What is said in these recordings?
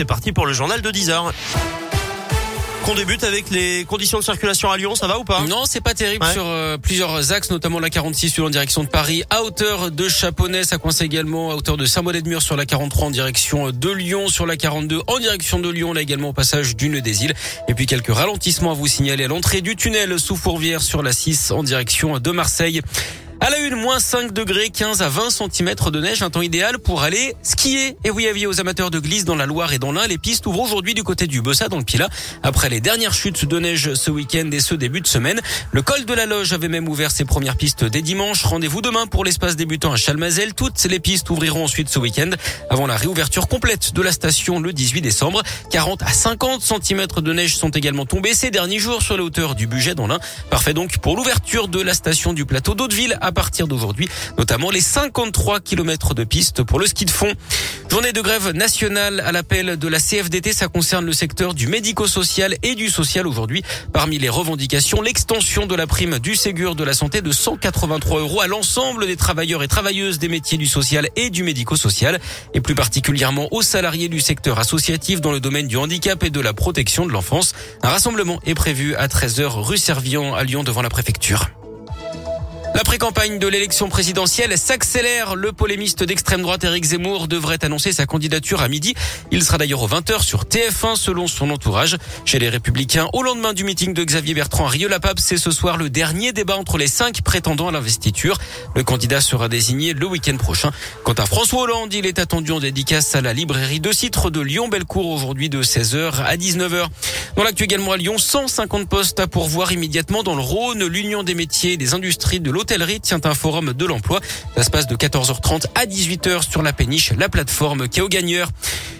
c'est parti pour le journal de 10h. Qu'on débute avec les conditions de circulation à Lyon, ça va ou pas? Non, c'est pas terrible sur euh, plusieurs axes, notamment la 46 en direction de Paris, à hauteur de Chaponnet, ça coince également à hauteur de Saint-Bonnet-de-Mur sur la 43 en direction de Lyon, sur la 42 en direction de Lyon, là également au passage du Nœud des Îles. Et puis quelques ralentissements à vous signaler à l'entrée du tunnel sous Fourvière sur la 6 en direction de Marseille. À la une, moins 5 degrés, 15 à 20 cm de neige, un temps idéal pour aller skier. Et oui, avis aux amateurs de glisse dans la Loire et dans l'Ain, les pistes ouvrent aujourd'hui du côté du Bossa dans le Pila. Après les dernières chutes de neige ce week-end et ce début de semaine, le col de la Loge avait même ouvert ses premières pistes dès dimanche. Rendez-vous demain pour l'espace débutant à Chalmazel. Toutes les pistes ouvriront ensuite ce week-end avant la réouverture complète de la station le 18 décembre. 40 à 50 cm de neige sont également tombés ces derniers jours sur les hauteurs du budget dans l'Ain. Parfait donc pour l'ouverture de la station du plateau d'Hauteville à partir d'aujourd'hui, notamment les 53 km de piste pour le ski de fond. Journée de grève nationale à l'appel de la CFDT, ça concerne le secteur du médico-social et du social aujourd'hui. Parmi les revendications, l'extension de la prime du Ségur de la santé de 183 euros à l'ensemble des travailleurs et travailleuses des métiers du social et du médico-social, et plus particulièrement aux salariés du secteur associatif dans le domaine du handicap et de la protection de l'enfance. Un rassemblement est prévu à 13h rue Servian à Lyon devant la préfecture. La pré-campagne de l'élection présidentielle s'accélère. Le polémiste d'extrême droite Éric Zemmour devrait annoncer sa candidature à midi. Il sera d'ailleurs aux 20h sur TF1 selon son entourage. Chez les Républicains, au lendemain du meeting de Xavier Bertrand à Rio-la-Pape, c'est ce soir le dernier débat entre les cinq prétendants à l'investiture. Le candidat sera désigné le week-end prochain. Quant à François Hollande, il est attendu en dédicace à la librairie de Citre de Lyon-Bellecour aujourd'hui de 16h à 19h. Dans l'actu également à Lyon, 150 postes à pourvoir immédiatement dans le Rhône. L'Union des métiers et des industries de l'hôtellerie tient un forum de l'emploi. Ça se passe de 14h30 à 18h sur la péniche, la plateforme qui est.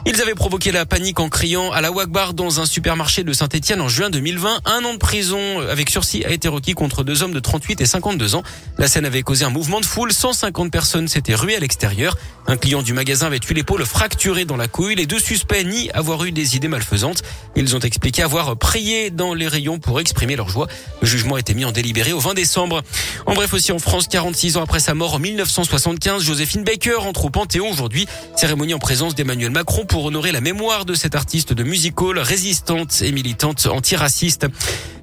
Ils avaient provoqué la panique en criant à la Wagbar dans un supermarché de Saint-Etienne en juin 2020. Un an de prison avec sursis a été requis contre deux hommes de 38 et 52 ans. La scène avait causé un mouvement de foule. 150 personnes s'étaient ruées à l'extérieur. Un client du magasin avait eu l'épaule fracturée dans la couille. Les deux suspects nient avoir eu des idées malfaisantes. Ils ont expliqué avoir prié dans les rayons pour exprimer leur joie. Le jugement a été mis en délibéré au 20 décembre. En bref, aussi en France, 46 ans après sa mort en 1975, Joséphine Baker entre au Panthéon aujourd'hui. Cérémonie en présence d'Emmanuel Macron pour honorer la mémoire de cette artiste de music hall résistante et militante antiraciste.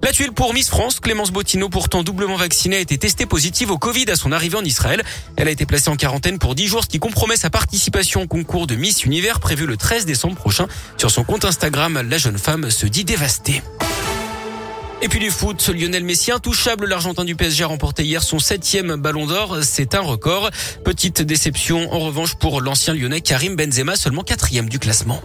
La tuile pour Miss France, Clémence Bottineau, pourtant doublement vaccinée, a été testée positive au Covid à son arrivée en Israël. Elle a été placée en quarantaine pour 10 jours, ce qui compromet sa participation au concours de Miss Univers prévu le 13 décembre prochain. Sur son compte Instagram, la jeune femme se dit dévastée. Et puis du foot, Lionel Messi intouchable, l'Argentin du PSG a remporté hier son septième ballon d'or. C'est un record. Petite déception en revanche pour l'ancien lyonnais Karim Benzema, seulement quatrième du classement.